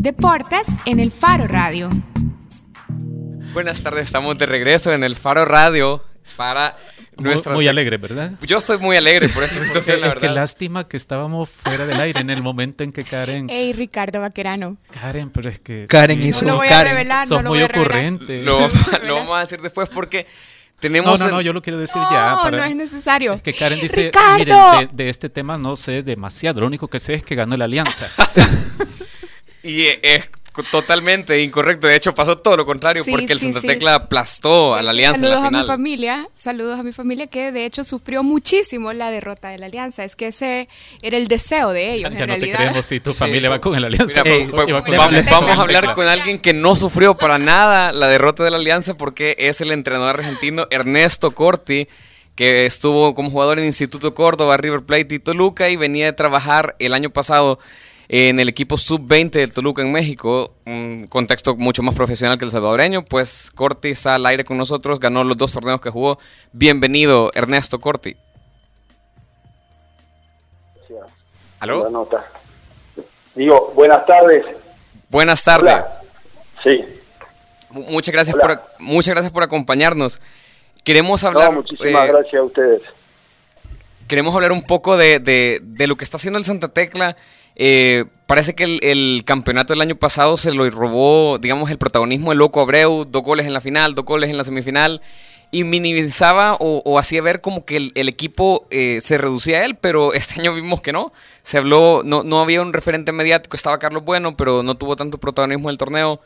Deportes en el Faro Radio. Buenas tardes, estamos de regreso en el Faro Radio para nuestra... Muy alegre, ¿verdad? Yo estoy muy alegre por esta situación, la Es que verdad. lástima que estábamos fuera del aire en el momento en que Karen... Hey, Ricardo Vaquerano. Karen, pero es que... Karen sí, hizo- No lo voy a Karen, revelar, sos no lo muy voy a ocurrente. Lo, lo vamos a decir después porque No, tenemos... no, en- no, yo lo quiero decir No, ya. para- no es necesario. Es que Karen dice, ¡Ricardo! miren, de, de este tema no sé demasiado, lo único que sé es que ganó la alianza. Y es totalmente incorrecto. De hecho, pasó todo lo contrario Sí, porque el sí, Santa sí. Tecla aplastó a la Alianza en saludos la a mi final. familia, saludos a mi familia que de hecho sufrió muchísimo la derrota de la Alianza. Es que ese era el deseo de ellos, ya en no te realidad. creemos si tu Sí. familia va con el alianza. Mira, o- Ey, o iba va- con la vamos, Alianza. vamos a hablar con alguien que no sufrió para nada la derrota de la Alianza porque es el entrenador argentino Ernesto Corti, que estuvo como jugador en Instituto Córdoba, River Plate y Toluca y venía de trabajar el año pasado en el equipo sub-20 del Toluca en México, un contexto mucho más profesional que el salvadoreño, pues Corti está al aire con nosotros, ganó los dos torneos que jugó. Bienvenido, Ernesto Corti. ¿Aló? Nota. Digo, buenas tardes. Buenas tardes. Hola. Sí. Mu- Muchas gracias, Hola. por, muchas gracias por acompañarnos. Queremos No, hablar, muchísimas eh, gracias a ustedes. queremos hablar un poco de, de- de lo que está haciendo el Santa Tecla. Eh, parece que el, el campeonato del año pasado se lo robó, digamos, el protagonismo de Loco Abreu, dos goles en la final, dos goles en la semifinal, y minimizaba o, o hacía ver como que el, el equipo eh, se reducía a él, pero este año vimos que no. Se habló, no, no había un referente mediático, estaba Carlos Bueno, pero no tuvo tanto protagonismo en el torneo.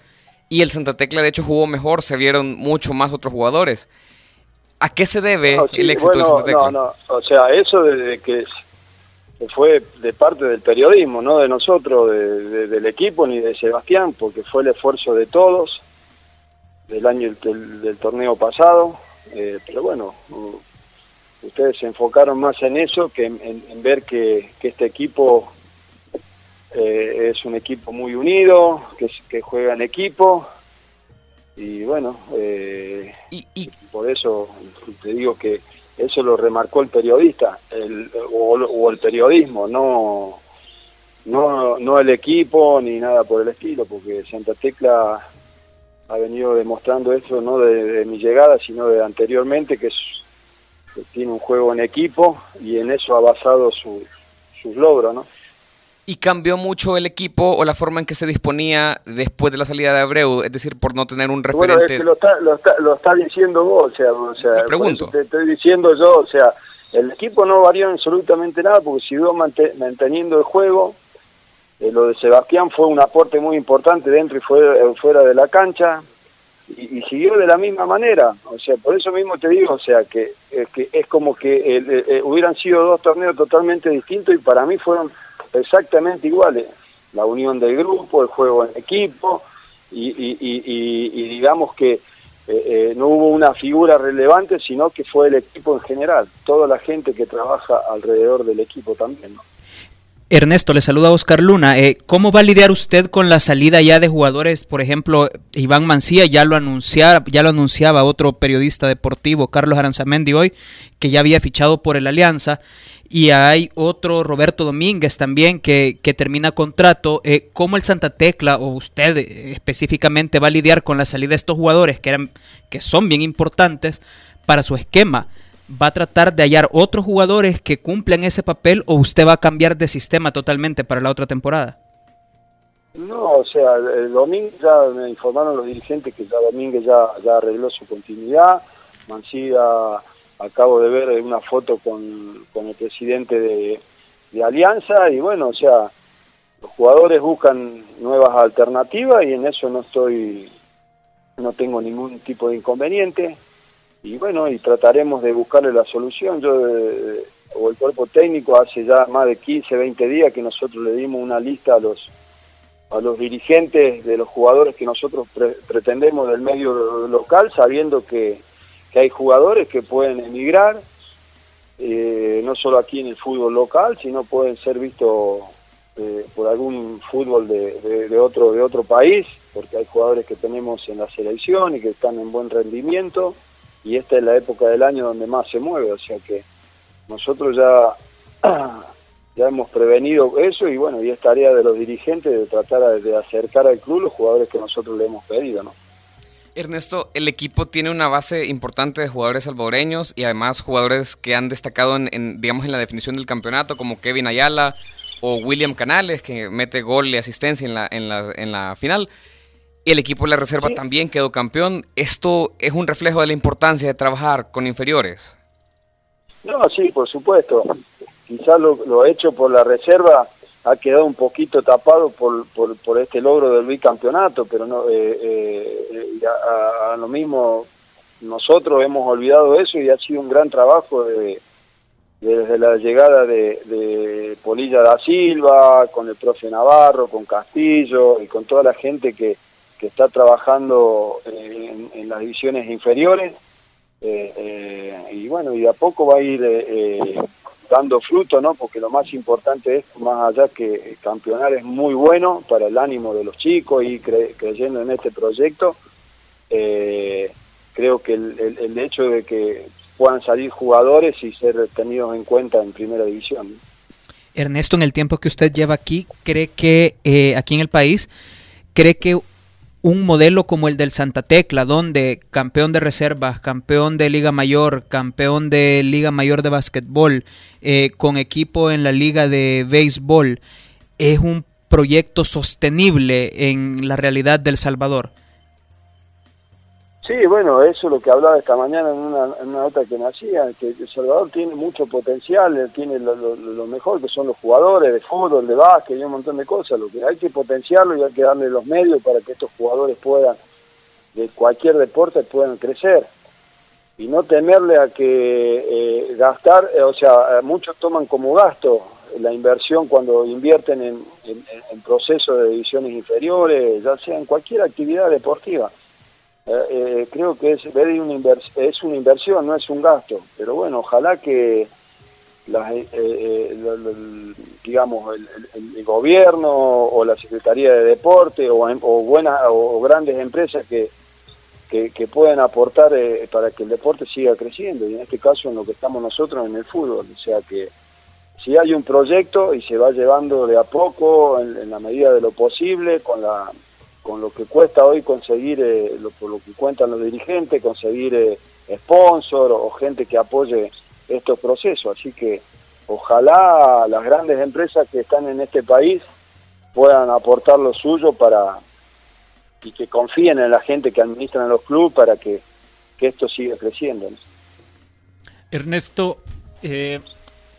Y el Santa Tecla, de hecho, jugó mejor, se vieron mucho más otros jugadores. ¿A qué se debe No, sí, el éxito del Santa Tecla? No, no, o sea, eso desde que fue de parte del periodismo, no de nosotros, de- de- del equipo ni de Sebastián, porque fue el esfuerzo de todos del año del, del torneo pasado. eh, pero bueno, ustedes se enfocaron más en eso que en, en- en ver que, que este equipo eh, es un equipo muy unido, que, juega en equipo. Y bueno, eh, Y, y por eso te digo que eso lo remarcó el periodista o, el periodismo, no, no, no el equipo ni nada por el estilo, porque Santa Tecla ha venido demostrando eso no de, mi llegada, sino de anteriormente, que, es, tiene un juego en equipo y en eso ha basado su, sus logros, ¿no? ¿Y cambió mucho el equipo o la forma en que se disponía después de la salida de Abreu? Es decir, por no tener un Bueno, es referente. que lo está, lo está, lo está diciendo vos, o sea, o sea pregunto. te estoy diciendo yo, o sea, el equipo no varió absolutamente nada porque siguió mante- manteniendo el juego. Eh, lo de Sebastián fue un aporte muy importante dentro y fuera, eh, fuera de la cancha y, y siguió de la misma manera. O sea, por eso mismo te digo, o sea, que, eh, que es como que eh, eh, hubieran sido dos torneos totalmente distintos y para mí fueron exactamente iguales. La unión del grupo, el juego en equipo y, y- y- y- digamos que eh, eh, no hubo una figura relevante, sino que fue el equipo en general, toda la gente que trabaja alrededor del equipo también. ¿no? Ernesto, le saluda Oscar Luna. Eh, ¿Cómo va a lidiar usted con la salida ya de jugadores? Por ejemplo, Iván Mancía ya lo, anunciaba, ya lo anunciaba otro periodista deportivo, Carlos Aranzamendi, hoy, que ya había fichado por el Alianza. Y hay otro, Roberto Domínguez también, que, que termina contrato. Eh, ¿Cómo el Santa Tecla, o usted eh, específicamente, va a lidiar con la salida de estos jugadores que, eran, que son bien importantes para su esquema? Va a tratar de hallar otros jugadores que cumplan ese papel o usted va a cambiar de sistema totalmente para la otra temporada? No, o sea, el domingo ya me informaron los dirigentes que ya Domínguez ya, arregló su continuidad. Mancilla, acabo de ver una foto con, con el presidente de, de Alianza y bueno, o sea, los jugadores buscan nuevas alternativas y en eso no estoy, no tengo ningún tipo de inconveniente y bueno, y trataremos de buscarle la solución. Yo eh, o el cuerpo técnico hace ya más de 15, 20 días que nosotros le dimos una lista a los a los dirigentes de los jugadores que nosotros pre- pretendemos del medio local, sabiendo que, que hay jugadores que pueden emigrar, eh, no solo aquí en el fútbol local, sino pueden ser vistos eh, por algún fútbol de, de- de otro de otro país, porque hay jugadores que tenemos en la selección y que están en buen rendimiento, y esta es la época del año donde más se mueve, o sea que nosotros ya ya hemos prevenido eso y bueno, y es tarea de los dirigentes de tratar de acercar al club los jugadores que nosotros le hemos pedido, ¿no? Ernesto, el equipo tiene una base importante de jugadores salvadoreños y además jugadores que han destacado en, digamos, en la definición del campeonato, como Kevin Ayala o William Canales, que mete gol y asistencia en la, en la, en la final. Y el equipo de la reserva también quedó campeón. ¿Esto es un reflejo de la importancia de trabajar con inferiores? No, sí, por supuesto. Quizás lo, lo hecho por la reserva ha quedado un poquito tapado por, por, por este logro del bicampeonato, pero no eh, eh, a, lo mismo nosotros hemos olvidado eso y ha sido un gran trabajo de, desde la llegada de, de, Polilla da Silva, con el profe Navarro, con Castillo y con toda la gente que, que está trabajando en, en las divisiones inferiores. Eh, eh, y bueno, y a poco va a ir eh, dando fruto, ¿no? Porque lo más importante es, más allá que campeonar es muy bueno para el ánimo de los chicos y creyendo en este proyecto, eh, creo que el, el, hecho de que puedan salir jugadores y ser tenidos en cuenta en primera división. Ernesto, en el tiempo que usted lleva aquí, ¿cree que eh, aquí en el país, cree que un modelo como el del Santa Tecla, donde campeón de reservas, campeón de Liga Mayor, campeón de Liga Mayor de Básquetbol, eh, con equipo en la Liga de Béisbol, es un proyecto sostenible en la realidad del Salvador. Sí, bueno, eso es lo que hablaba esta mañana en una, nota que nacía, que El Salvador tiene mucho potencial, tiene lo, mejor que son los jugadores de fútbol, de básquet y un montón de cosas. Lo que hay que potenciarlo y hay que darle los medios para que estos jugadores puedan, de cualquier deporte, puedan crecer. Y no temerle a que eh, gastar, eh, o sea, muchos toman como gasto la inversión cuando invierten en, en procesos de divisiones inferiores, ya sea en cualquier actividad deportiva eh, eh, creo que es, una es una inversión, no es un gasto. Pero bueno, ojalá que las, eh, digamos el, gobierno o la Secretaría de Deporte o, o buenas o grandes empresas que, que, puedan aportar para que el deporte siga creciendo y en este caso en lo que estamos nosotros en el fútbol. O sea que si hay un proyecto y se va llevando de a poco en la medida de lo posible con la con lo que cuesta hoy conseguir, eh, lo, por lo que cuentan los dirigentes, conseguir eh, sponsor o gente que apoye estos procesos. Así que ojalá las grandes empresas que están en este país puedan aportar lo suyo para y que confíen en la gente que administran los clubes para que, que esto siga creciendo. Ernesto, eh,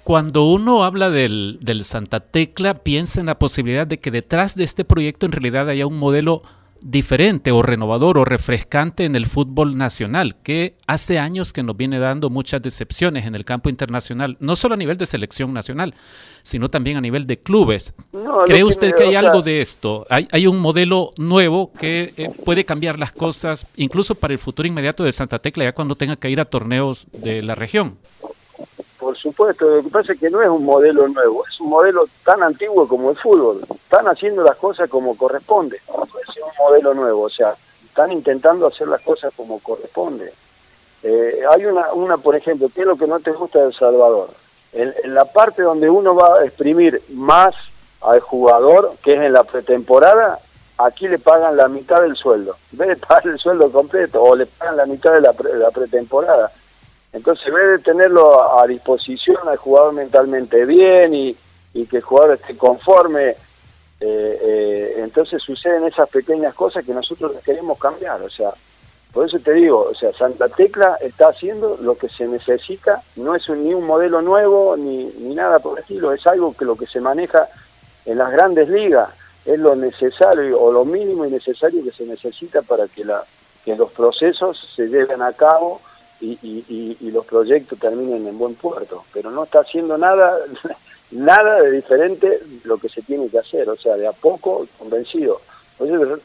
cuando uno habla del, Santa Tecla, piensa en la posibilidad de que detrás de este proyecto en realidad haya un modelo diferente o renovador o refrescante en el fútbol nacional, que hace años que nos viene dando muchas decepciones en el campo internacional, no solo a nivel de selección nacional, sino también a nivel de clubes. ¿Cree usted que hay algo de esto? ¿Hay, hay un modelo nuevo que eh, puede cambiar las cosas, incluso para el futuro inmediato de Santa Tecla, ya cuando tenga que ir a torneos de la región? Supuesto, lo que pasa es que no es un modelo nuevo, es un modelo tan antiguo como el fútbol. Están haciendo las cosas como corresponde, no ser un modelo nuevo, o sea, están intentando hacer las cosas como corresponde. Eh, hay una, una, por ejemplo, ¿qué es lo que no te gusta de El Salvador? En, en, la parte donde uno va a exprimir más al jugador, que es en la pretemporada, aquí le pagan la mitad del sueldo. En vez de pagar el sueldo completo, o le pagan la mitad de la, de la pretemporada entonces, en vez de tenerlo a disposición al jugador mentalmente bien y, que el jugador esté conforme, eh, eh, entonces suceden esas pequeñas cosas que nosotros queremos cambiar. O sea, por eso te digo, o sea, Santa Tecla está haciendo lo que se necesita, no es ni un modelo nuevo ni, ni nada por el estilo, es algo que lo que se maneja en las grandes ligas es lo necesario o lo mínimo y necesario que se necesita para que, la, que los procesos se lleven a cabo y, los proyectos terminen en buen puerto, pero no está haciendo nada, nada de diferente lo que se tiene que hacer, o sea, de a poco convencido. Eso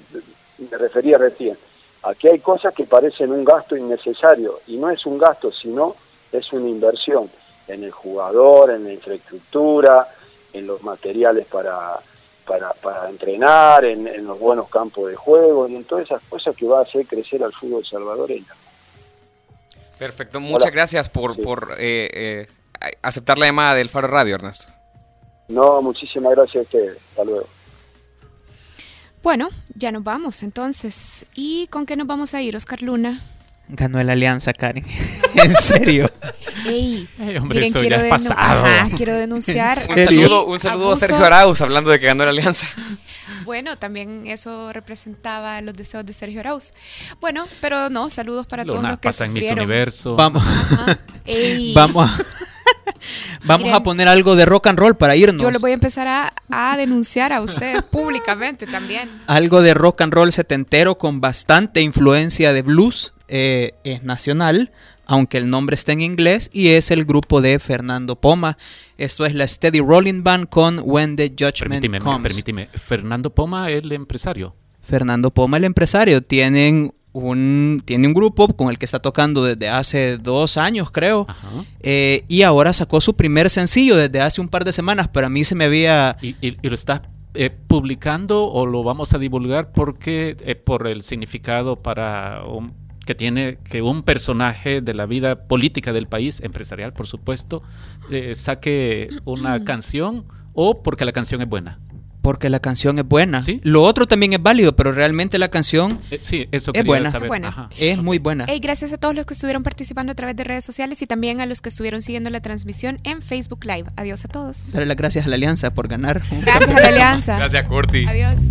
me refería recién, aquí hay cosas que parecen un gasto innecesario, y no es un gasto, sino es una inversión en el jugador, en la infraestructura, en los materiales para, para, para entrenar, en, en los buenos campos de juego, y en todas esas cosas que va a hacer crecer al fútbol salvadoreño. Perfecto, muchas gracias por, por eh, eh, aceptar la llamada del Faro Radio, Ernesto. No, muchísimas gracias a ustedes. Hasta luego. Bueno, ya nos vamos entonces. ¿Y con qué nos vamos a ir, Oscar Luna? Ganó el Alianza, Karen. en serio. Ey, Ey, hombre, miren, eso quiero, ya es denu- pasado. Ajá, quiero denunciar. Un saludo, un saludo a. Sergio Arauz hablando de que ganó la alianza. Bueno, también eso representaba los deseos de Sergio Arauz. Bueno, pero no, saludos para todos Luna los que pasa en Miss sufrieron. Universo. Vamos, vamos, a, vamos Miren. a poner algo de rock and roll para irnos. Yo lo voy a empezar a, a denunciar a ustedes públicamente también. Algo de rock and roll setentero con bastante influencia de blues. eh, es nacional, aunque el nombre está en inglés, y es el grupo de Fernando Poma. Esto es la Steady Rolling Band con When the Judgment Permíteme, Comes. permíteme. Fernando Poma, el empresario. Fernando Poma, el empresario, tienen un, tiene un grupo con el que está tocando desde hace dos años, creo. Eh, y ahora sacó su primer sencillo desde hace un par de semanas, pero a mí se me había... ¿Y, y- y lo estás eh, publicando o lo vamos a divulgar porque eh, por el significado para un- que tiene que un personaje de la vida política del país, empresarial por supuesto, eh, saque una canción o porque la canción es buena? Porque la canción es buena. ¿Sí? Lo otro también es válido, pero realmente la canción Eh, sí, eso Es quería buena. saber. Buena. Es muy buena. Hey, gracias a todos los que estuvieron participando a través de redes sociales y también a los que estuvieron siguiendo la transmisión en Facebook Live. Adiós a todos. Darle las gracias a la Alianza por ganar. Gracias a la Alianza. Gracias, Corti. Adiós.